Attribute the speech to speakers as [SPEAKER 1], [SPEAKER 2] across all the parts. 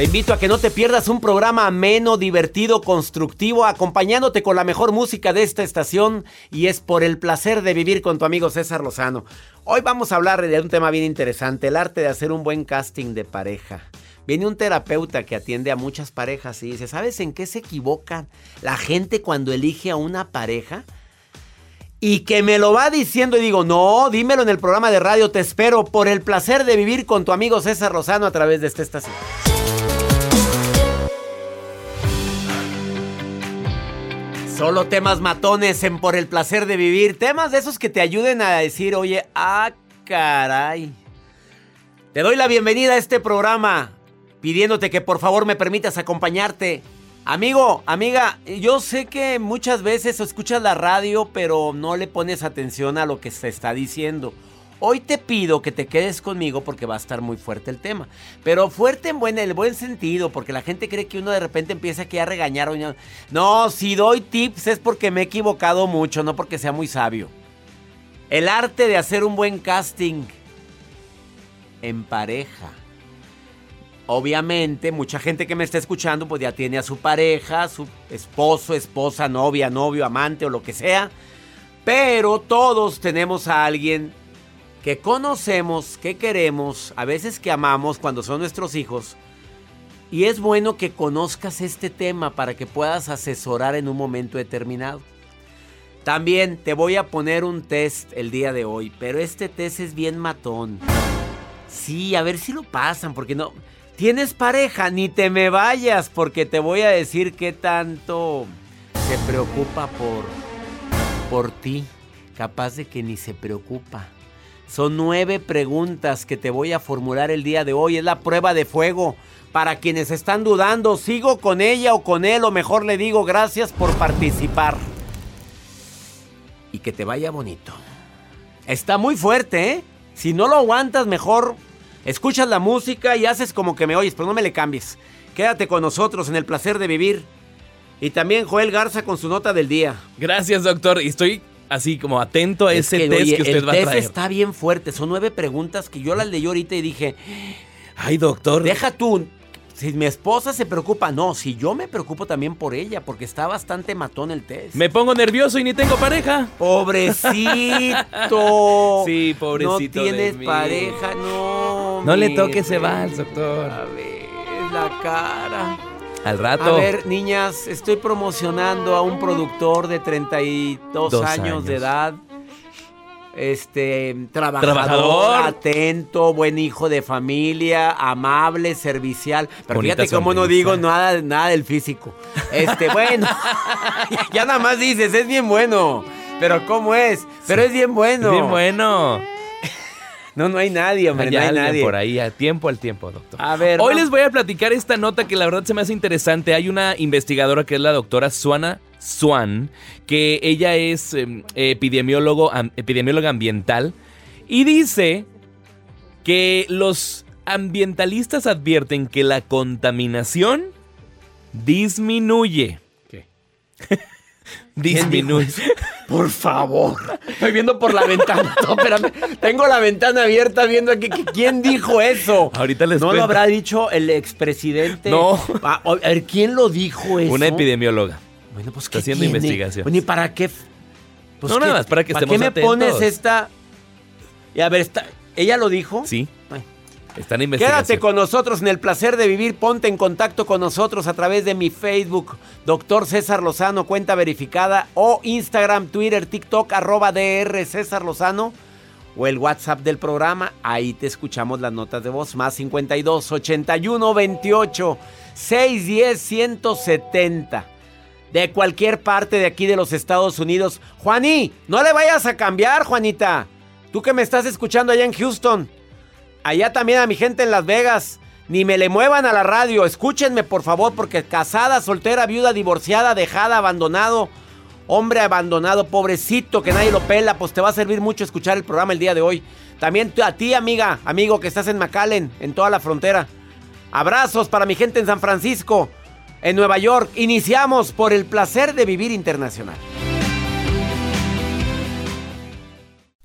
[SPEAKER 1] Te invito a que no te pierdas un programa ameno, divertido, constructivo, acompañándote con la mejor música de esta estación y es por el placer de vivir con tu amigo César Lozano. Hoy vamos a hablar de un tema bien interesante, el arte de hacer un buen casting de pareja. Viene un terapeuta que atiende a muchas parejas y dice, ¿sabes en qué se equivoca la gente cuando elige a una pareja? Y que me lo va diciendo y digo, no, dímelo en el programa de radio, te espero por el placer de vivir con tu amigo César Lozano a través de esta estación. Solo temas matones en Por el placer de vivir. Temas de esos que te ayuden a decir, oye, ah, caray. Te doy la bienvenida a este programa, pidiéndote que por favor me permitas acompañarte. Amigo, amiga, yo sé que muchas veces escuchas la radio, pero no le pones atención a lo que se está diciendo. Hoy te pido que te quedes conmigo porque va a estar muy fuerte el tema. Pero fuerte en buen, el buen sentido, porque la gente cree que uno de repente empieza aquí a regañar. No, si doy tips es porque me he equivocado mucho, no porque sea muy sabio. El arte de hacer un buen casting en pareja. Obviamente, mucha gente que me está escuchando pues ya tiene a su pareja, su esposo, esposa, novia, novio, amante o lo que sea. Pero todos tenemos a alguien que conocemos, que queremos, a veces que amamos cuando son nuestros hijos. Y es bueno que conozcas este tema para que puedas asesorar en un momento determinado. También te voy a poner un test el día de hoy, pero este test es bien matón. Sí, a ver si lo pasan, porque no... Tienes pareja, ni te me vayas, porque te voy a decir qué tanto se preocupa por, por ti. Capaz de que ni se preocupa. Son nueve preguntas que te voy a formular el día de hoy. Es la prueba de fuego. Para quienes están dudando, sigo con ella o con él, o mejor le digo gracias por participar. Y que te vaya bonito. Está muy fuerte, ¿eh? Si no lo aguantas, mejor escuchas la música y haces como que me oyes, pero no me le cambies. Quédate con nosotros en el placer de vivir. Y también Joel Garza con su nota del día.
[SPEAKER 2] Gracias, doctor. Y estoy así como atento a ese test que usted
[SPEAKER 1] el
[SPEAKER 2] va a
[SPEAKER 1] test
[SPEAKER 2] traer.
[SPEAKER 1] está bien fuerte. Son nueve preguntas que yo las leí ahorita y dije,
[SPEAKER 2] Ay, doctor.
[SPEAKER 1] deja tú. si mi esposa se preocupa, no, si yo me preocupo también por ella, porque está bastante matón el test.
[SPEAKER 2] Me pongo nervioso y ni tengo pareja.
[SPEAKER 1] Pobrecito.
[SPEAKER 2] Sí, pobrecito
[SPEAKER 1] No
[SPEAKER 2] de
[SPEAKER 1] tienes
[SPEAKER 2] mí.
[SPEAKER 1] pareja, no.
[SPEAKER 2] No le
[SPEAKER 1] mi
[SPEAKER 2] toque ese vals, doctor.
[SPEAKER 1] A ver, la cara.
[SPEAKER 2] Al rato.
[SPEAKER 1] A ver, niñas, estoy promocionando a un productor de 32
[SPEAKER 2] Dos
[SPEAKER 1] años, de
[SPEAKER 2] años.
[SPEAKER 1] edad. Este, trabajador,
[SPEAKER 2] Trabajador.
[SPEAKER 1] atento, buen hijo de familia, amable, servicial. Pero
[SPEAKER 2] Bonita
[SPEAKER 1] fíjate cómo no digo nada, nada del físico. Este, bueno, ya nada más dices, es bien bueno. Pero ¿cómo es? Pero es bien bueno.
[SPEAKER 2] Bien bueno.
[SPEAKER 1] No, no hay nadie, hombre,
[SPEAKER 2] Hay
[SPEAKER 1] no hay
[SPEAKER 2] alguien
[SPEAKER 1] nadie.
[SPEAKER 2] por ahí, a tiempo al tiempo, doctor.
[SPEAKER 1] A ver,
[SPEAKER 2] Hoy
[SPEAKER 1] no-
[SPEAKER 2] les voy a platicar esta nota que la verdad se me hace interesante. Hay una investigadora que es la doctora Suana Swan, que ella es em, epidemiólogo, am- epidemióloga ambiental, y dice que los ambientalistas advierten que la contaminación disminuye.
[SPEAKER 1] ¿Qué?
[SPEAKER 2] disminuye.
[SPEAKER 1] Por favor. Estoy viendo por la ventana. No, espérame. Tengo la ventana abierta viendo aquí. ¿Quién dijo eso?
[SPEAKER 2] Ahorita les
[SPEAKER 1] ¿No lo habrá dicho el expresidente?
[SPEAKER 2] No.
[SPEAKER 1] Ah, A, ver, ¿quién lo dijo eso?
[SPEAKER 2] Una epidemióloga.
[SPEAKER 1] Bueno, pues
[SPEAKER 2] Está
[SPEAKER 1] ¿qué
[SPEAKER 2] haciendo
[SPEAKER 1] tiene?
[SPEAKER 2] investigación.
[SPEAKER 1] Bueno, ¿y para qué? Pues,
[SPEAKER 2] No,
[SPEAKER 1] ¿qué-
[SPEAKER 2] nada más para que
[SPEAKER 1] ¿Para qué
[SPEAKER 2] estemos
[SPEAKER 1] me pones esta? Y a ver, está, ¿ella lo dijo?
[SPEAKER 2] Sí,
[SPEAKER 1] Ay.
[SPEAKER 2] está en investigación.
[SPEAKER 1] Quédate con nosotros en el placer de vivir. Ponte en contacto con nosotros a través de mi Facebook, Doctor César Lozano, cuenta verificada, o Instagram, Twitter, TikTok, arroba DR César Lozano, o el WhatsApp del programa. Ahí te escuchamos las notas de voz. Más 52 81 28 610 170. De cualquier parte de aquí de los Estados Unidos. Juaní, no le vayas a cambiar, Juanita. Tú que me estás escuchando allá en Houston. Allá también a mi gente en Las Vegas. Ni me le muevan a la radio. Escúchenme, por favor, porque casada, soltera, viuda, divorciada, dejada, abandonado. Hombre abandonado, pobrecito, que nadie lo pela. Pues te va a servir mucho escuchar el programa el día de hoy. También a ti, amiga, amigo, que estás en McAllen, en toda la frontera. Abrazos para mi gente en San Francisco, en Nueva York. Iniciamos por el placer de vivir internacional.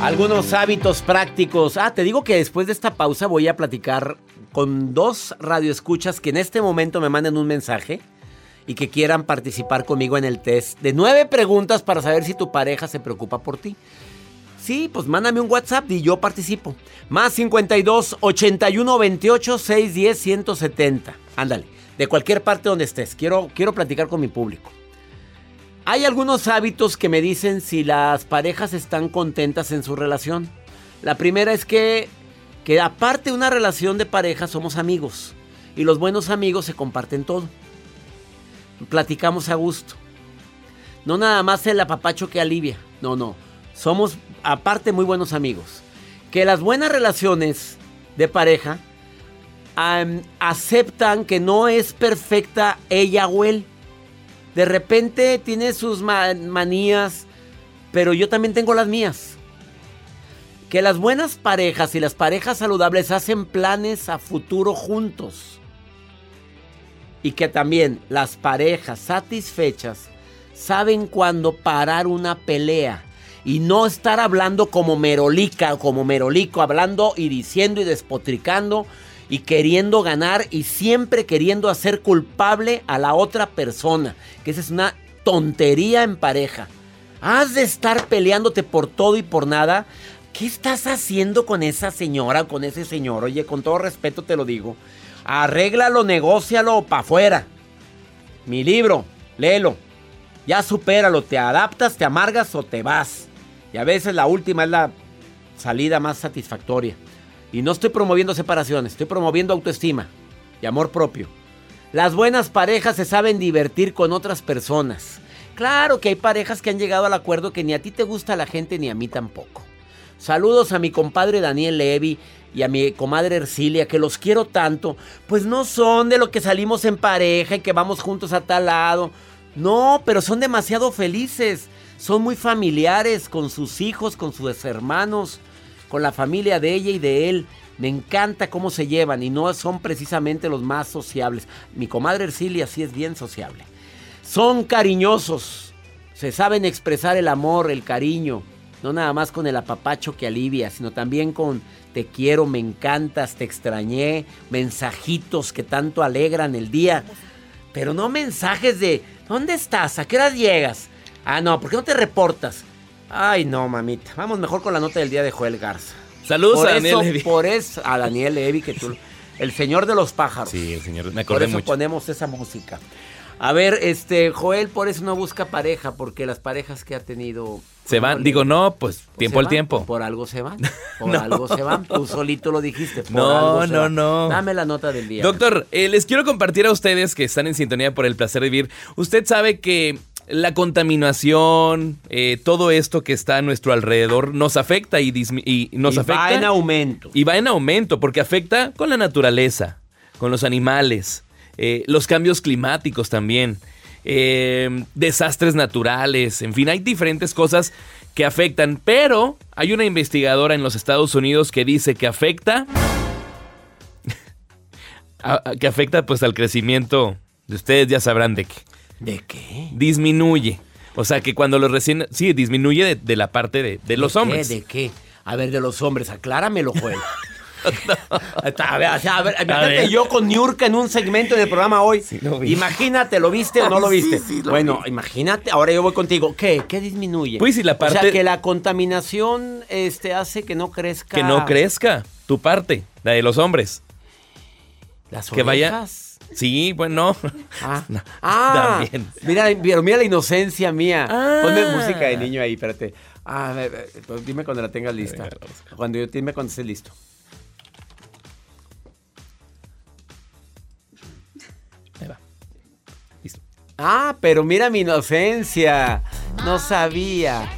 [SPEAKER 1] Algunos hábitos prácticos. Ah, te digo que después de esta pausa voy a platicar con dos radioescuchas que en este momento me manden un mensaje y que quieran participar conmigo en el test de nueve preguntas para saber si tu pareja se preocupa por ti. Sí, pues mándame un WhatsApp y yo participo. Más 52 81 28 610 170. Ándale, de cualquier parte donde estés. Quiero, quiero platicar con mi público. Hay algunos hábitos que me dicen si las parejas están contentas en su relación. La primera es que, que aparte de una relación de pareja somos amigos. Y los buenos amigos se comparten todo. Platicamos a gusto. No nada más el apapacho que alivia. No, no. Somos aparte muy buenos amigos. Que las buenas relaciones de pareja aceptan que no es perfecta ella o él. De repente tiene sus ma- manías, pero yo también tengo las mías. que las buenas parejas y las parejas saludables hacen planes a futuro juntos. Y que también las parejas satisfechas saben cuándo parar una pelea y no estar hablando como merolica como merolico, hablando y diciendo y despotricando y queriendo ganar y siempre queriendo hacer culpable a la otra persona, que esa es una tontería en pareja. Has de estar peleándote por todo y por nada. ¿Qué estás haciendo con esa señora o con ese señor? Oye, con todo respeto te lo digo. Arréglalo, negócialo para afuera. Mi libro, léelo. Ya supéralo, te adaptas, te amargas o te vas. Y a veces la última es la salida más satisfactoria. Y no estoy promoviendo separaciones, estoy promoviendo autoestima y amor propio. Las buenas parejas se saben divertir con otras personas. Claro que hay parejas que han llegado al acuerdo que ni a ti te gusta la gente ni a mí tampoco. Saludos a mi compadre Daniel Levy y a mi comadre Ercilia, que los quiero tanto. Pues no son de lo que salimos en pareja y que vamos juntos a tal lado. No, pero son demasiado felices. Son muy familiares con sus hijos, con sus hermanos, con la familia de ella y de él. Me encanta cómo se llevan y no son precisamente los más sociables. Mi comadre Ercilia sí es bien sociable. Son cariñosos. Se saben expresar el amor, el cariño. No nada más con el apapacho que alivia, sino también con te quiero, me encantas, te extrañé, mensajitos que tanto alegran el día. Pero no mensajes de ¿dónde estás? ¿A qué hora llegas? Ah, no, ¿por qué no te reportas? Ay, no, mamita. Vamos mejor con la nota del día de Joel Garza.
[SPEAKER 2] Saludos
[SPEAKER 1] por
[SPEAKER 2] a Daniel
[SPEAKER 1] eso,
[SPEAKER 2] Levy.
[SPEAKER 1] Por eso, a Daniel Levy, que tú... El señor de los pájaros.
[SPEAKER 2] Sí, el señor, me
[SPEAKER 1] Por
[SPEAKER 2] acordé
[SPEAKER 1] eso
[SPEAKER 2] mucho.
[SPEAKER 1] ponemos esa música. A ver, este, Joel por eso no busca pareja, porque las parejas que ha tenido...
[SPEAKER 2] Se van, digo, no, pues tiempo
[SPEAKER 1] se
[SPEAKER 2] al tiempo.
[SPEAKER 1] Por algo se van. Por
[SPEAKER 2] No.
[SPEAKER 1] algo se van. Tú solito lo dijiste. por
[SPEAKER 2] No,
[SPEAKER 1] algo se
[SPEAKER 2] no,
[SPEAKER 1] van.
[SPEAKER 2] no.
[SPEAKER 1] Dame la nota del día.
[SPEAKER 2] Doctor, eh, les quiero compartir a ustedes que están en sintonía por el placer de vivir. Usted sabe que la contaminación, eh, todo esto que está a nuestro alrededor nos afecta y, nos
[SPEAKER 1] Y
[SPEAKER 2] afecta.
[SPEAKER 1] va en aumento.
[SPEAKER 2] Y va en aumento porque afecta con la naturaleza, con los animales, eh, los cambios climáticos también, eh, desastres naturales, en fin, hay diferentes cosas que afectan, pero hay una investigadora en los Estados Unidos que dice que afecta, a- a- que afecta pues al crecimiento de ustedes ya sabrán de qué,
[SPEAKER 1] ¿De qué?
[SPEAKER 2] disminuye. O sea que cuando los recién, sí, disminuye de, de la parte de, de los
[SPEAKER 1] ¿De qué?
[SPEAKER 2] hombres.
[SPEAKER 1] ¿De qué? A ver, de los hombres, acláramelo, Joel. A ver, a ver, imagínate
[SPEAKER 2] ver.
[SPEAKER 1] yo con Niurka en un segmento del programa hoy.
[SPEAKER 2] lo vi.
[SPEAKER 1] Imagínate, ¿lo viste o no lo
[SPEAKER 2] Ay, sí,
[SPEAKER 1] viste?
[SPEAKER 2] sí, lo
[SPEAKER 1] bueno, imagínate, ahora yo voy contigo. ¿Qué? ¿Qué disminuye?
[SPEAKER 2] Pues si la
[SPEAKER 1] O sea,
[SPEAKER 2] parte-
[SPEAKER 1] que la contaminación este, hace que no crezca.
[SPEAKER 2] Que no crezca tu parte, la de los hombres.
[SPEAKER 1] Las
[SPEAKER 2] Que vaya. Sí, bueno.
[SPEAKER 1] Ah, ah,
[SPEAKER 2] También.
[SPEAKER 1] mira, pero mira la inocencia mía.
[SPEAKER 2] Ah.
[SPEAKER 1] Ponme música de niño ahí, espérate. Ah, pues dime cuando la tengas lista. Cuando yo dime cuando estés listo.
[SPEAKER 2] Ahí va. Listo.
[SPEAKER 1] Ah, pero mira mi inocencia. No sabía.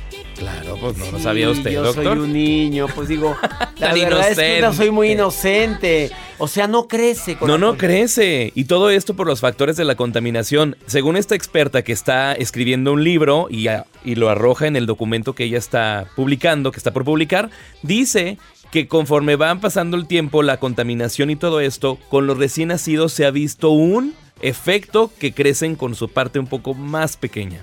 [SPEAKER 2] Claro, pues no lo
[SPEAKER 1] Sí,
[SPEAKER 2] sabía usted,
[SPEAKER 1] yo
[SPEAKER 2] doctor.
[SPEAKER 1] soy un niño, pues digo, la verdad es que no soy muy
[SPEAKER 2] inocente.
[SPEAKER 1] O sea, no crece.
[SPEAKER 2] No, no crece. Y todo esto por los factores de la contaminación. Según esta experta que está escribiendo un libro y, a- y lo arroja en el documento que ella está publicando, que está por publicar, dice que conforme van pasando el tiempo, la contaminación y todo esto, con los recién nacidos se ha visto un efecto que crecen con su parte un poco más pequeña.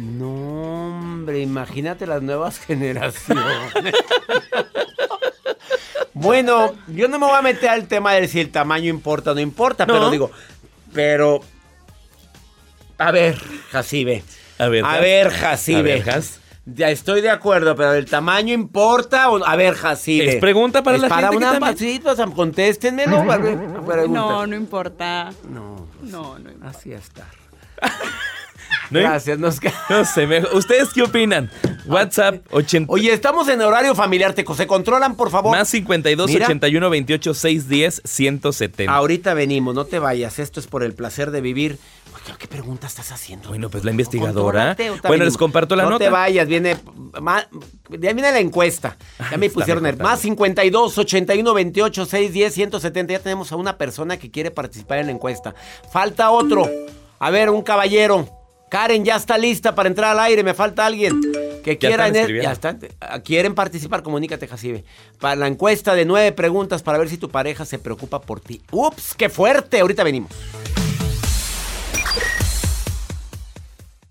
[SPEAKER 1] No, hombre, imagínate las nuevas generaciones. bueno, yo no me voy a meter al tema de si el tamaño importa o no importa,
[SPEAKER 2] No.
[SPEAKER 1] pero digo, pero... A ver, Jacibe.
[SPEAKER 2] A ver,
[SPEAKER 1] A ver,
[SPEAKER 2] A
[SPEAKER 1] Jacibe. Ya estoy de acuerdo, pero el tamaño importa o? A ver, Jacibe.
[SPEAKER 2] Es pregunta para
[SPEAKER 1] Es
[SPEAKER 2] la
[SPEAKER 1] para
[SPEAKER 2] gente que
[SPEAKER 1] una
[SPEAKER 2] también-
[SPEAKER 1] sí, pues, contéstenmelo.
[SPEAKER 3] No, no importa.
[SPEAKER 1] No,
[SPEAKER 3] No, no importa.
[SPEAKER 1] así está.
[SPEAKER 2] ¿No?
[SPEAKER 1] Gracias, nos
[SPEAKER 2] No sé, me- ¿ustedes qué opinan? WhatsApp 80.
[SPEAKER 1] Oye, estamos en horario familiar, ¿te se controlan, por favor?
[SPEAKER 2] Más 52
[SPEAKER 1] Mira.
[SPEAKER 2] 81 28 610 170.
[SPEAKER 1] Ahorita venimos, no te vayas. Esto es por el placer de vivir. Oye, ¿Qué pregunta estás haciendo?
[SPEAKER 2] Bueno, pues la investigadora. Bueno,
[SPEAKER 1] venimos.
[SPEAKER 2] les comparto la
[SPEAKER 1] no
[SPEAKER 2] nota.
[SPEAKER 1] te vayas, viene, ma- ya viene la encuesta. Ya me pusieron el más 52 81 28 610 170. Ya tenemos a una persona que quiere participar en la encuesta. Falta otro. A ver, un caballero. Karen ya está lista para entrar al aire. Me falta alguien. Que
[SPEAKER 2] Ya
[SPEAKER 1] quieran,
[SPEAKER 2] están escribiendo.
[SPEAKER 1] ya están, ah, quieren participar, comunícate, Jacibe. Para la encuesta de nueve preguntas para ver si tu pareja se preocupa por ti. ¡Ups! ¡Qué fuerte! Ahorita venimos.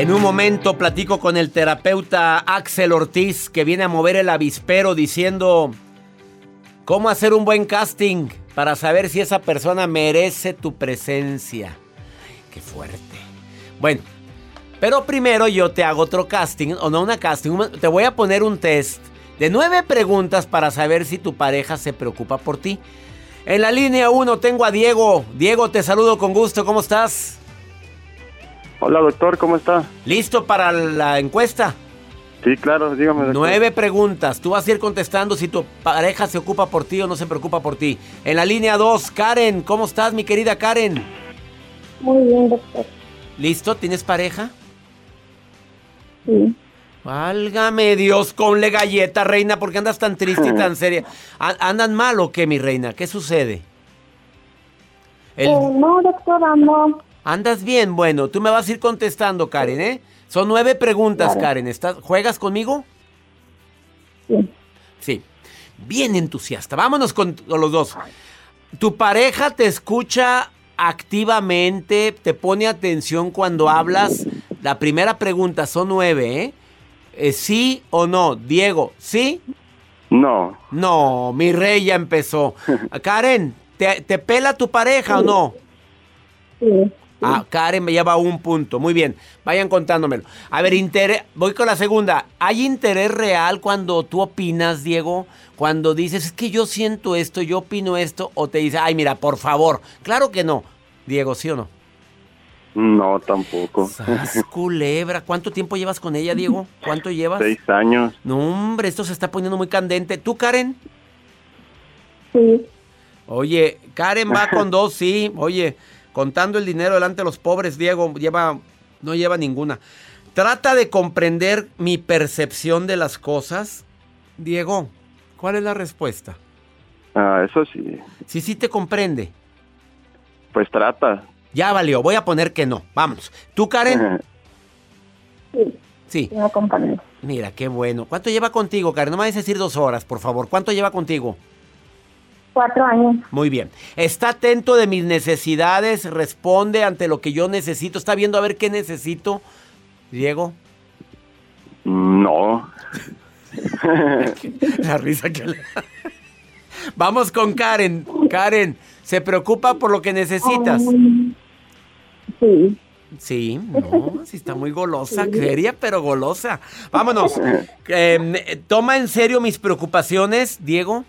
[SPEAKER 1] En un momento platico con el terapeuta Axel Ortiz que viene a mover el avispero diciendo cómo hacer un buen casting para saber si esa persona merece tu presencia. Qué fuerte. Bueno, pero primero yo te hago otro casting, o no una casting, te voy a poner un test de nueve preguntas para saber si tu pareja se preocupa por ti. En la línea 1 tengo a Diego. Diego, te saludo con gusto, ¿cómo estás?
[SPEAKER 4] Hola doctor, ¿cómo está?
[SPEAKER 1] ¿Listo para la encuesta?
[SPEAKER 4] Sí, claro, dígame. doctor.
[SPEAKER 1] Nueve preguntas. Tú vas a ir contestando si tu pareja se ocupa por ti o no se preocupa por ti. En la línea 2, Karen, ¿cómo estás, mi querida Karen?
[SPEAKER 5] Muy bien, doctor.
[SPEAKER 1] ¿Listo? ¿Tienes pareja?
[SPEAKER 5] Sí.
[SPEAKER 1] Válgame Dios, conle galleta, reina, ¿por qué andas tan triste y tan seria? ¿A- ¿Andan mal o qué, mi reina? ¿Qué sucede? El-
[SPEAKER 5] Eh, no, doctora, no.
[SPEAKER 1] ¿Andas bien? Bueno, tú me vas a ir contestando, Karen, ¿eh? Son nueve preguntas. Karen. ¿Estás, ¿Juegas conmigo?
[SPEAKER 5] Sí.
[SPEAKER 1] Sí. Bien entusiasta. Vámonos con, con los dos. ¿Tu pareja te escucha activamente? ¿Te pone atención cuando hablas? La primera pregunta, son nueve, ¿eh? Eh, ¿Sí o no? Diego, ¿sí?
[SPEAKER 4] No,
[SPEAKER 1] No, mi rey ya empezó. Karen, ¿te, te pela tu pareja o no?
[SPEAKER 5] Sí.
[SPEAKER 1] Ah, Karen me lleva un punto. Muy bien, vayan contándomelo. A ver, interés, voy con la segunda. ¿Hay interés real cuando tú opinas, Diego? Cuando dices, es que yo siento esto, yo opino esto, o te dice, ay, mira, por favor. Claro que no. Diego, ¿sí o no?
[SPEAKER 4] No tampoco.
[SPEAKER 1] Sas, culebra. ¿Cuánto tiempo llevas con ella, Diego? ¿Cuánto llevas?
[SPEAKER 4] Seis años.
[SPEAKER 1] No, hombre, esto se está poniendo muy candente. ¿Tú, Karen?
[SPEAKER 5] Sí.
[SPEAKER 1] Oye, Karen va con dos, sí. Oye, contando el dinero delante de los pobres, Diego lleva, no lleva ninguna. Trata de comprender mi percepción de las cosas. Diego, ¿cuál es la respuesta?
[SPEAKER 4] Ah, eso sí.
[SPEAKER 1] Si sí te comprende.
[SPEAKER 4] Pues trata.
[SPEAKER 1] Ya valió, voy a poner que no. Vamos. ¿Tú, Karen?
[SPEAKER 5] Sí.
[SPEAKER 1] Sí. Mira, qué bueno. ¿Cuánto lleva contigo, Karen? No me vayas a decir dos horas, por favor. ¿Cuánto lleva contigo?
[SPEAKER 5] Cuatro años.
[SPEAKER 1] Muy bien. Está atento de mis necesidades, responde ante lo que yo necesito. Está viendo a ver qué necesito. Diego,
[SPEAKER 4] No.
[SPEAKER 1] la risa que le... Vamos con Karen. Karen, ¿se preocupa por lo que necesitas?
[SPEAKER 5] Sí.
[SPEAKER 1] Sí, no, sí está muy golosa, seria pero golosa. Vámonos. Eh, ¿Toma en serio mis preocupaciones, Diego?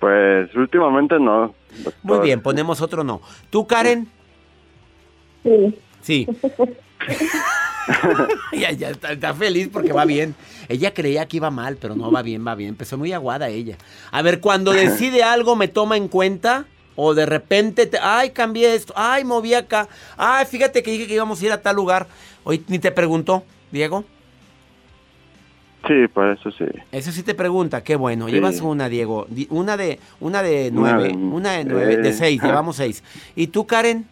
[SPEAKER 4] Pues últimamente no. doctor.
[SPEAKER 1] Muy bien, ponemos otro no. ¿Tú, Karen?
[SPEAKER 5] Sí.
[SPEAKER 1] Sí. ya, ya está, está feliz porque va bien. Ella creía que iba mal, pero no va bien, va bien. Empezó muy aguada ella. A ver, cuando decide algo, ¿me toma en cuenta? O de repente, te- ay, cambié esto, ay, moví acá, ay, fíjate que dije que íbamos a ir a tal lugar. Hoy ni te preguntó, Diego.
[SPEAKER 4] Sí, pues eso sí.
[SPEAKER 1] Eso sí te pregunta, qué bueno.
[SPEAKER 4] Sí.
[SPEAKER 1] Llevas una, Diego. Di- Una de, una de
[SPEAKER 4] Una
[SPEAKER 1] nueve,
[SPEAKER 4] de-
[SPEAKER 1] una de nueve, de
[SPEAKER 4] eh.
[SPEAKER 1] seis, llevamos seis. ¿Y tú, Karen?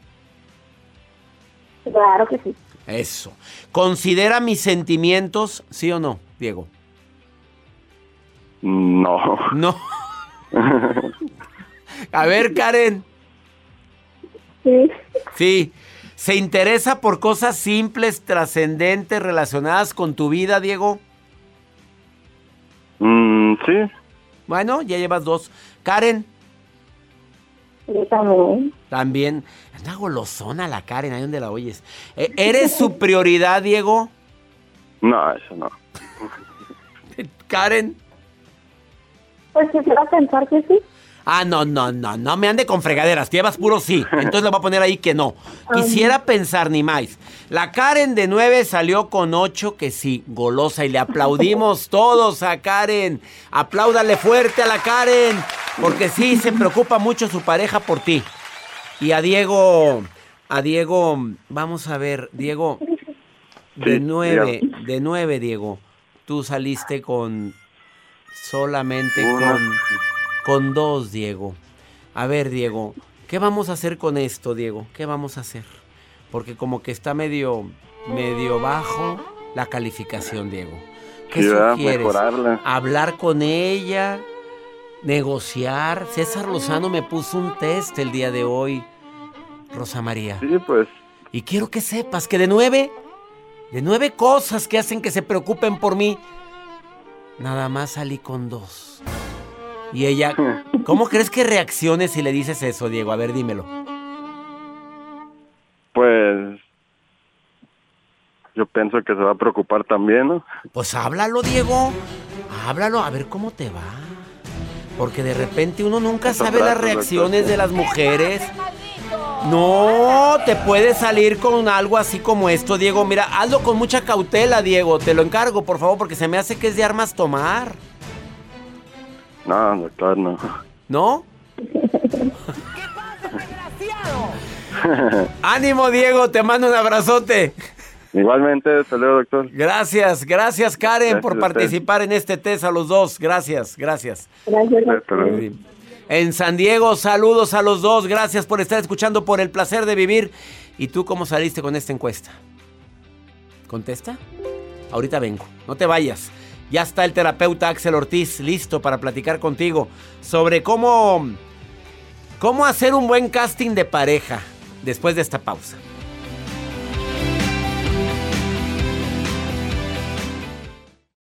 [SPEAKER 5] Claro que sí.
[SPEAKER 1] Eso. ¿Considera mis sentimientos, sí o no, Diego?
[SPEAKER 4] No.
[SPEAKER 1] No. A ver, Karen.
[SPEAKER 5] Sí.
[SPEAKER 1] Sí. ¿Se interesa por cosas simples, trascendentes, relacionadas con tu vida, Diego?
[SPEAKER 4] Mm, sí.
[SPEAKER 1] Bueno, ya llevas dos. Karen,
[SPEAKER 5] Yo también.
[SPEAKER 1] también. Anda golosona la Karen, ahí donde la oyes. Eh, ¿Eres su prioridad, Diego?
[SPEAKER 4] No, eso no.
[SPEAKER 1] Karen.
[SPEAKER 5] Pues quisiera pensar que sí.
[SPEAKER 1] Ah, no, no, no, no me ande con fregaderas, llevas puro sí. Entonces le voy a poner ahí que no. Quisiera pensar ni más. La Karen de 9 salió con 8 que sí, golosa y le aplaudimos todos a Karen. Apláudale fuerte a la Karen, porque sí se preocupa mucho su pareja por ti. Y a Diego, a Diego, vamos a ver, Diego, de
[SPEAKER 4] Sí,
[SPEAKER 1] 9,
[SPEAKER 4] dígame.
[SPEAKER 1] de 9, Diego, tú saliste con solamente
[SPEAKER 4] Uno.
[SPEAKER 1] con con dos, Diego. A ver, Diego, ¿qué vamos a hacer con esto, Diego? ¿Qué vamos a hacer? Porque como que está medio, medio bajo la calificación, Diego. ¿Qué
[SPEAKER 4] Sí,
[SPEAKER 1] sugieres?
[SPEAKER 4] Mejorarla.
[SPEAKER 1] Hablar con ella, negociar. César Lozano me puso un test el día de hoy, Rosa María.
[SPEAKER 4] Sí, pues.
[SPEAKER 1] Y quiero que sepas que de nueve, de nueve cosas que hacen que se preocupen por mí, nada más salí con dos. Y ella, ¿cómo crees que reaccione si le dices eso, Diego? A ver, dímelo.
[SPEAKER 4] Pues. Yo pienso que se va a preocupar también, ¿no?
[SPEAKER 1] Pues háblalo, Diego. Háblalo, a ver cómo te va. Porque de repente uno nunca sabe las reacciones de las mujeres. No, te puede salir con algo así como esto, Diego. Mira, hazlo con mucha cautela, Diego. Te lo encargo, por favor, porque se me hace que es de armas tomar.
[SPEAKER 4] No, doctor, no.
[SPEAKER 1] ¿No? Ánimo, Diego, te mando un abrazote.
[SPEAKER 4] Igualmente, luego, doctor.
[SPEAKER 1] Gracias, gracias Karen
[SPEAKER 4] Gracias
[SPEAKER 1] por participar en este test a los dos. Gracias, gracias.
[SPEAKER 5] Gracias.
[SPEAKER 1] En San Diego, saludos a los dos. Gracias por estar escuchando por el placer de vivir. ¿Y tú cómo saliste con esta encuesta? ¿Contesta? Ahorita vengo. No te vayas. Ya está el terapeuta Axel Ortiz listo para platicar contigo sobre cómo, cómo hacer un buen casting de pareja después de esta pausa.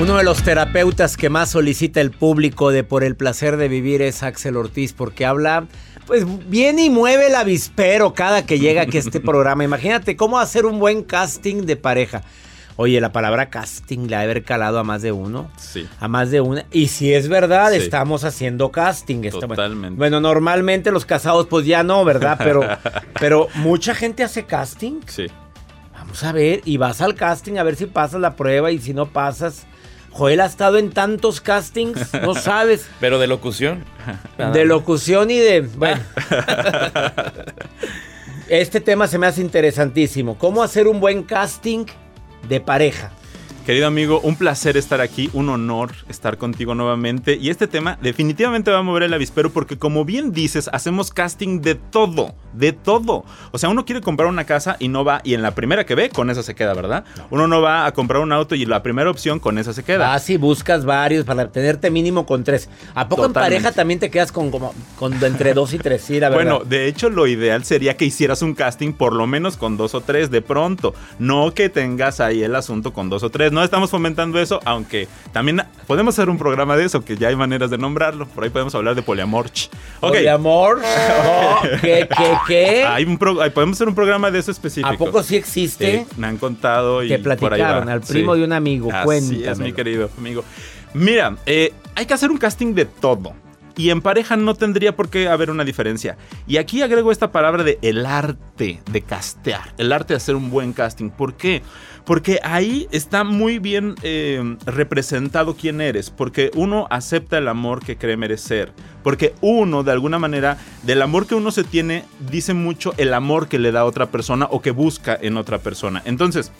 [SPEAKER 1] Uno de los terapeutas que más solicita el público de por el placer de vivir es Axel Ortiz, porque habla, pues viene y mueve el avispero cada que llega aquí a este programa. Imagínate cómo hacer un buen casting de pareja. Oye, la palabra casting le ha haber calado a más de uno.
[SPEAKER 6] Sí.
[SPEAKER 1] A más de una. Y si es verdad,
[SPEAKER 6] Sí.
[SPEAKER 1] estamos haciendo casting.
[SPEAKER 6] Totalmente.
[SPEAKER 1] Bueno, normalmente los casados pues ya no, ¿verdad? Pero, pero mucha gente hace casting.
[SPEAKER 6] Sí.
[SPEAKER 1] Vamos a ver, y vas al casting a ver si pasas la prueba y si no pasas. Joel ha estado en tantos castings, no sabes.
[SPEAKER 2] Pero de locución.
[SPEAKER 1] De locución y de. Bueno. Este tema se me hace interesantísimo. ¿Cómo hacer un buen casting de pareja?
[SPEAKER 6] Querido amigo, un placer estar aquí, un honor estar contigo nuevamente. Y este tema definitivamente va a mover el avispero porque como bien dices, hacemos casting de todo, de todo. O sea, uno quiere comprar una casa y no va, y en la primera que ve, con esa se queda, ¿verdad? Uno no va a comprar un auto y la primera opción con esa se queda.
[SPEAKER 1] Ah, sí, buscas varios para tenerte mínimo con tres. ¿A poco en pareja también te quedas con como con entre dos y tres? Sí, la verdad.
[SPEAKER 6] Bueno, de hecho lo ideal sería que hicieras un casting por lo menos con dos o tres de pronto, no que tengas ahí el asunto con dos o tres. No estamos fomentando eso, aunque también podemos hacer un programa de eso, que ya hay maneras de nombrarlo. Por ahí podemos hablar de poliamor. Ok.
[SPEAKER 1] Poliamor. Oh, ¿Qué, qué, qué?
[SPEAKER 6] Hay un pro- hay- podemos hacer un programa de eso específico.
[SPEAKER 1] ¿A poco sí existe?
[SPEAKER 6] Me han contado y
[SPEAKER 1] Te platicaron, al primo
[SPEAKER 6] Sí.
[SPEAKER 1] de un amigo,
[SPEAKER 6] Así es, mi querido amigo. Mira, eh, hay que hacer un casting de todo. Y en pareja no tendría por qué haber una diferencia. Y aquí agrego esta palabra de el arte de castear, el arte de hacer un buen casting. ¿Por qué? Porque ahí está muy bien eh, representado quién eres. Porque uno acepta el amor que cree merecer. Porque uno, de alguna manera, del amor que uno se tiene, dice mucho el amor que le da a otra persona o que busca en otra persona. Entonces,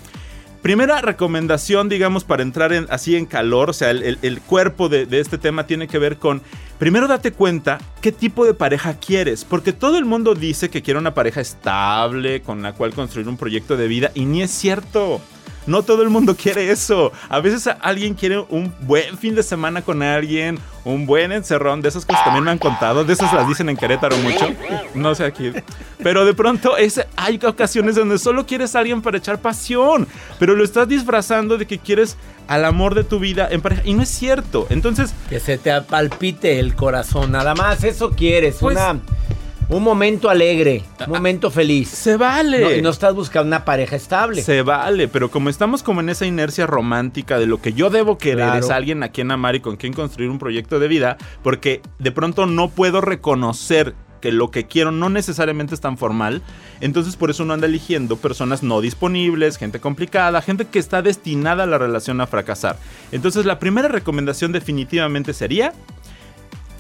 [SPEAKER 6] Primera recomendación, digamos, para entrar en, así en calor, o sea, el, cuerpo de este tema tiene que ver con, primero date cuenta qué tipo de pareja quieres, porque todo el mundo dice que quiere una pareja estable, con la cual construir un proyecto de vida, y ni es cierto. No todo el mundo quiere eso. A veces alguien quiere un buen fin de semana con alguien, un buen encerrón. De esas cosas también me han contado. De esas las dicen en Querétaro mucho. No sé aquí. Pero de pronto es, hay ocasiones donde solo quieres a alguien para echar pasión. Pero lo estás disfrazando de que quieres al amor de tu vida en pareja. Y no es cierto. Entonces,
[SPEAKER 1] Que se te palpite el corazón. Nada más eso quieres.
[SPEAKER 6] Pues-
[SPEAKER 1] una, un momento alegre. Un momento feliz.
[SPEAKER 6] se vale.
[SPEAKER 1] No, y no estás buscando una pareja estable.
[SPEAKER 6] Se vale, pero como estamos como en esa inercia romántica de lo que yo debo querer
[SPEAKER 1] Claro.
[SPEAKER 6] es alguien a quien amar y con quien construir un proyecto de vida, porque de pronto no puedo reconocer que lo que quiero no necesariamente es tan formal, entonces por eso uno anda eligiendo personas no disponibles, gente complicada, gente que está destinada a la relación a fracasar. Entonces la primera recomendación definitivamente sería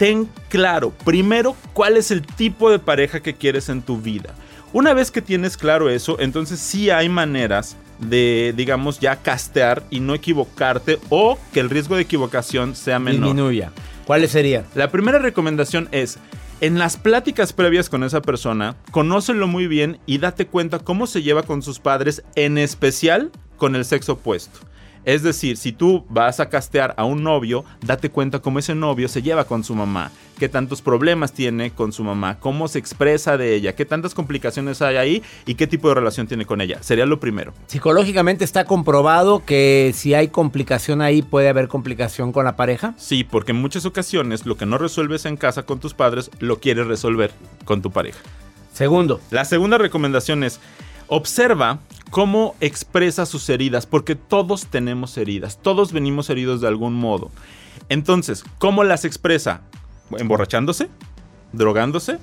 [SPEAKER 6] ten claro, primero, cuál es el tipo de pareja que quieres en tu vida. Una vez que tienes claro eso, entonces sí hay maneras de, digamos, ya castear y no equivocarte o que el riesgo de equivocación sea menor.
[SPEAKER 1] Disminuya. ¿Cuáles serían?
[SPEAKER 6] La primera recomendación es, en las pláticas previas con esa persona, conócelo muy bien y date cuenta cómo se lleva con sus padres, en especial con el sexo opuesto. Es decir, si tú vas a castear a un novio, date cuenta cómo ese novio se lleva con su mamá, qué tantos problemas tiene con su mamá, cómo se expresa de ella, qué tantas complicaciones hay ahí y qué tipo de relación tiene con ella. Sería lo primero.
[SPEAKER 1] Psicológicamente está comprobado que si hay complicación ahí, puede haber complicación con la pareja.
[SPEAKER 6] Sí, porque en muchas ocasiones lo que no resuelves en casa con tus padres, lo quieres resolver con tu pareja.
[SPEAKER 1] Segundo.
[SPEAKER 6] La segunda recomendación es, observa cómo expresa sus heridas, porque todos tenemos heridas, todos venimos heridos de algún modo. Entonces, ¿cómo las expresa? ¿Emborrachándose? ¿Drogándose?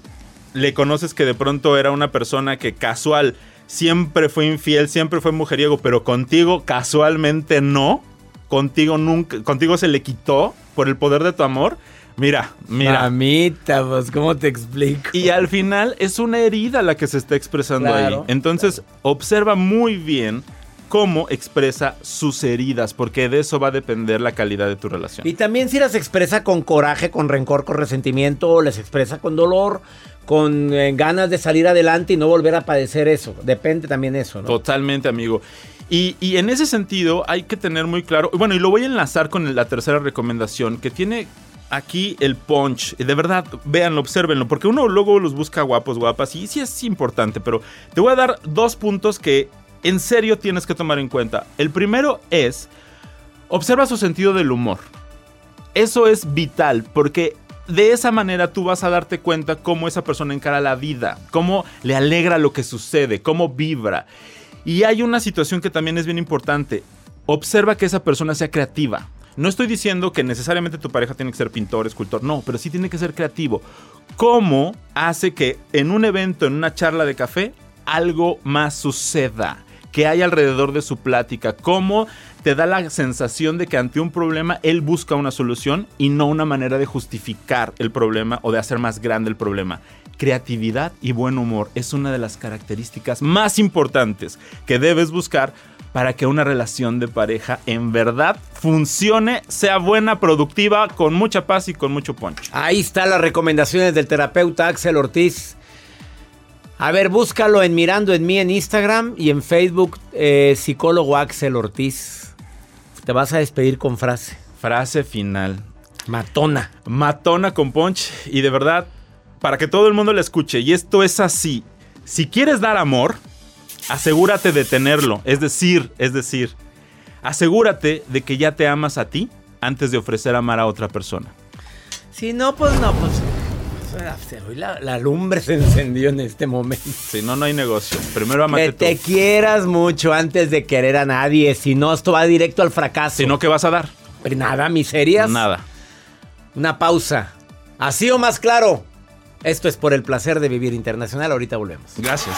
[SPEAKER 6] ¿Le conoces que de pronto era una persona que casual siempre fue infiel, siempre fue mujeriego, pero contigo casualmente no? ¿Contigo nunca, contigo se le quitó por el poder de tu amor? Mira, mira.
[SPEAKER 1] Mamita, pues, ¿cómo te explico?
[SPEAKER 6] Y al final es una herida la que se está expresando
[SPEAKER 1] Claro,
[SPEAKER 6] ahí. Entonces, observa muy bien cómo expresa sus heridas, porque de eso va a depender la calidad de tu relación.
[SPEAKER 1] Y también si las expresa con coraje, con rencor, con resentimiento, o las expresa con dolor, con eh, ganas de salir adelante y no volver a padecer eso. Depende también eso, ¿no?
[SPEAKER 6] Totalmente, amigo. Y, y en ese sentido hay que tener muy claro, bueno, y lo voy a enlazar con la tercera recomendación, que tiene aquí el punch. De verdad, véanlo, observenlo, porque uno luego los busca guapos, guapas, y sí es importante, pero te voy a dar dos puntos que en serio tienes que tomar en cuenta. El primero es Observa su sentido del humor. Eso es vital porque de esa manera tú vas a darte cuenta cómo esa persona encara la vida, cómo le alegra lo que sucede, cómo vibra. Y hay una situación que también es bien importante. Observa que esa persona sea creativa. No estoy diciendo que necesariamente tu pareja tiene que ser pintor, escultor, no, pero sí tiene que ser creativo. ¿Cómo hace que en un evento, en una charla de café, algo más suceda? Que hay alrededor de su plática. ¿Cómo te da la sensación de que ante un problema él busca una solución y no una manera de justificar el problema o de hacer más grande el problema? Creatividad y buen humor es una de las características más importantes que debes buscar para que una relación de pareja en verdad funcione, sea buena, productiva, con mucha paz y con mucho poncho.
[SPEAKER 1] Ahí están las recomendaciones del terapeuta Axel Ortiz. A ver, búscalo en Mirando en mí en Instagram y en Facebook, eh, psicólogo Axel Ortiz. Te vas a despedir con frase.
[SPEAKER 6] Frase final.
[SPEAKER 1] Matona.
[SPEAKER 6] Matona con punch. Y de verdad, para que todo el mundo la escuche, y esto es así. Si quieres dar amor, asegúrate de tenerlo. Es decir, es decir, asegúrate de que ya te amas a ti antes de ofrecer amar a otra persona.
[SPEAKER 1] Si no, pues no, pues. La, la lumbre se encendió en este momento.
[SPEAKER 6] Si no, no hay negocio. Primero amate
[SPEAKER 1] Que te
[SPEAKER 6] tú.
[SPEAKER 1] quieras mucho antes de querer a nadie. Si no, esto va directo al fracaso.
[SPEAKER 6] Si no, ¿qué vas a dar?
[SPEAKER 1] Nada, miserias.
[SPEAKER 6] Nada.
[SPEAKER 1] Una pausa. Así o más claro. Esto es por el placer de vivir internacional. Ahorita volvemos.
[SPEAKER 6] Gracias.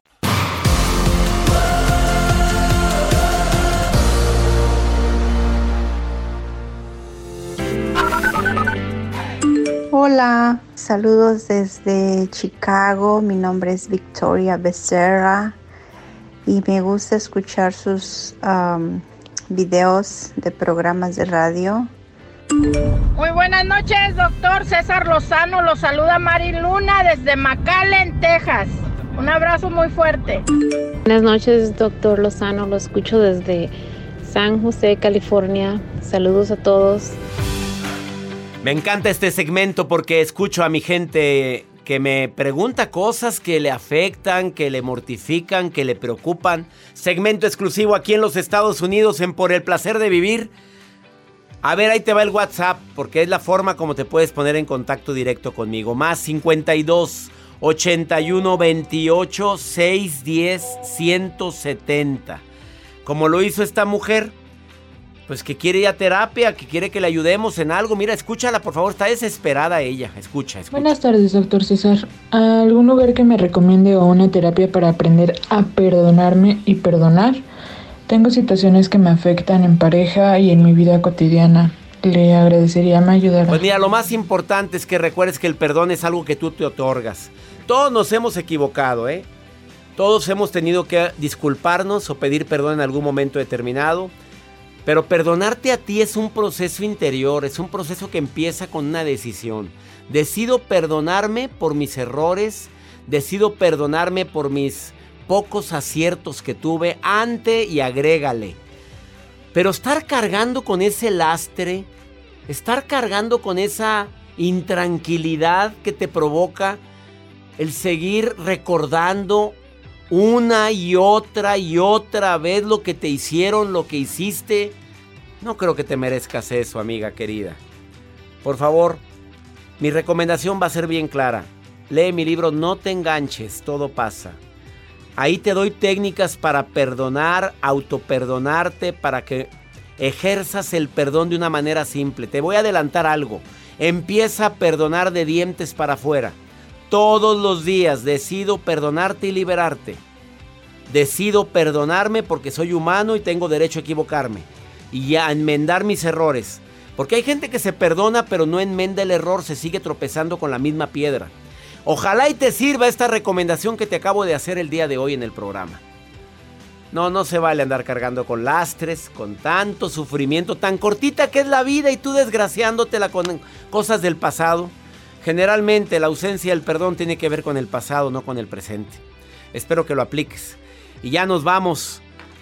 [SPEAKER 7] Hola, saludos desde Chicago. Mi nombre es Victoria Becerra y me gusta escuchar sus um, videos de programas de radio.
[SPEAKER 8] Muy buenas noches, doctor César Lozano. Lo saluda Mari Luna desde McAllen, Texas. Un abrazo muy fuerte.
[SPEAKER 9] Buenas noches, doctor Lozano. Lo escucho desde San José, California. Saludos a todos.
[SPEAKER 1] Me encanta este segmento porque escucho a mi gente que me pregunta cosas que le afectan, que le mortifican, que le preocupan. Segmento exclusivo aquí en los Estados Unidos en Por el Placer de Vivir. A ver, ahí te va el WhatsApp porque es la forma como te puedes poner en contacto directo conmigo. Más 52 81 28 610 170. Como lo hizo esta mujer, pues que quiere ir a terapia, que quiere que le ayudemos en algo. Mira, escúchala, por favor, está desesperada ella. Escucha, escucha.
[SPEAKER 10] Buenas tardes, doctor César. ¿Algún lugar que me recomiende o una terapia para aprender a perdonarme y perdonar? Tengo situaciones que me afectan en pareja y en mi vida cotidiana. Le agradecería me ayudara.
[SPEAKER 1] Pues mira, lo más importante es que recuerdes que el perdón es algo que tú te otorgas. Todos nos hemos equivocado, ¿eh? Todos hemos tenido que disculparnos o pedir perdón en algún momento determinado. Pero perdonarte a ti es un proceso interior, es un proceso que empieza con una decisión. Decido perdonarme por mis errores, decido perdonarme por mis pocos aciertos que tuve ante y agrégale. Pero estar cargando con ese lastre, estar cargando con esa intranquilidad que te provoca el seguir recordando una y otra y otra vez lo que te hicieron, lo que hiciste, no creo que te merezcas eso, amiga querida. Por favor, mi recomendación va a ser bien clara. Lee mi libro No te enganches, todo pasa. Ahí te doy técnicas para perdonar, autoperdonarte, para que ejerzas el perdón de una manera simple. Te voy a adelantar algo. Empieza a perdonar de dientes para afuera. Todos los días decido perdonarte y liberarte. Decido perdonarme porque soy humano y tengo derecho a equivocarme. Y a enmendar mis errores. Porque hay gente que se perdona pero no enmenda el error, se sigue tropezando con la misma piedra. Ojalá y te sirva esta recomendación que te acabo de hacer el día de hoy en el programa. No, no se vale andar cargando con lastres, con tanto sufrimiento, tan cortita que es la vida y tú desgraciándotela con cosas del pasado. Generalmente la ausencia del perdón tiene que ver con el pasado, no con el presente. Espero que lo apliques. Y ya nos vamos.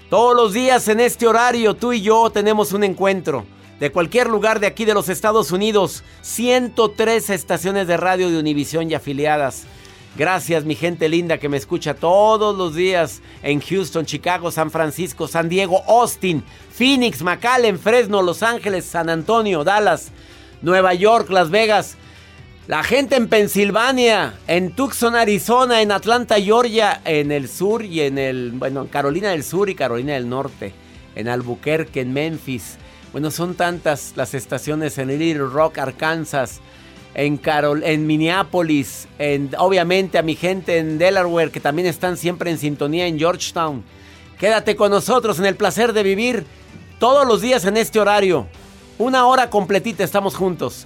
[SPEAKER 1] Todos los días en este horario tú y yo tenemos un encuentro de cualquier lugar de aquí de los Estados Unidos. 103 estaciones de radio de Univisión y afiliadas. Gracias mi gente linda que me escucha todos los días en Houston, Chicago, San Francisco, San Diego, Austin, Phoenix, McAllen, Fresno, Los Ángeles, San Antonio, Dallas, Nueva York, Las Vegas. La gente en Pensilvania, en Tucson, Arizona, en Atlanta, Georgia, en el sur y en el, bueno, en Carolina del Sur y Carolina del Norte, en Albuquerque, en Memphis. Bueno, son tantas las estaciones en Little Rock, Arkansas, en, Carol, en Minneapolis, en, obviamente a mi gente en Delaware que también están siempre en sintonía en Georgetown. Quédate con nosotros en el placer de vivir todos los días en este horario. Una hora completita estamos juntos.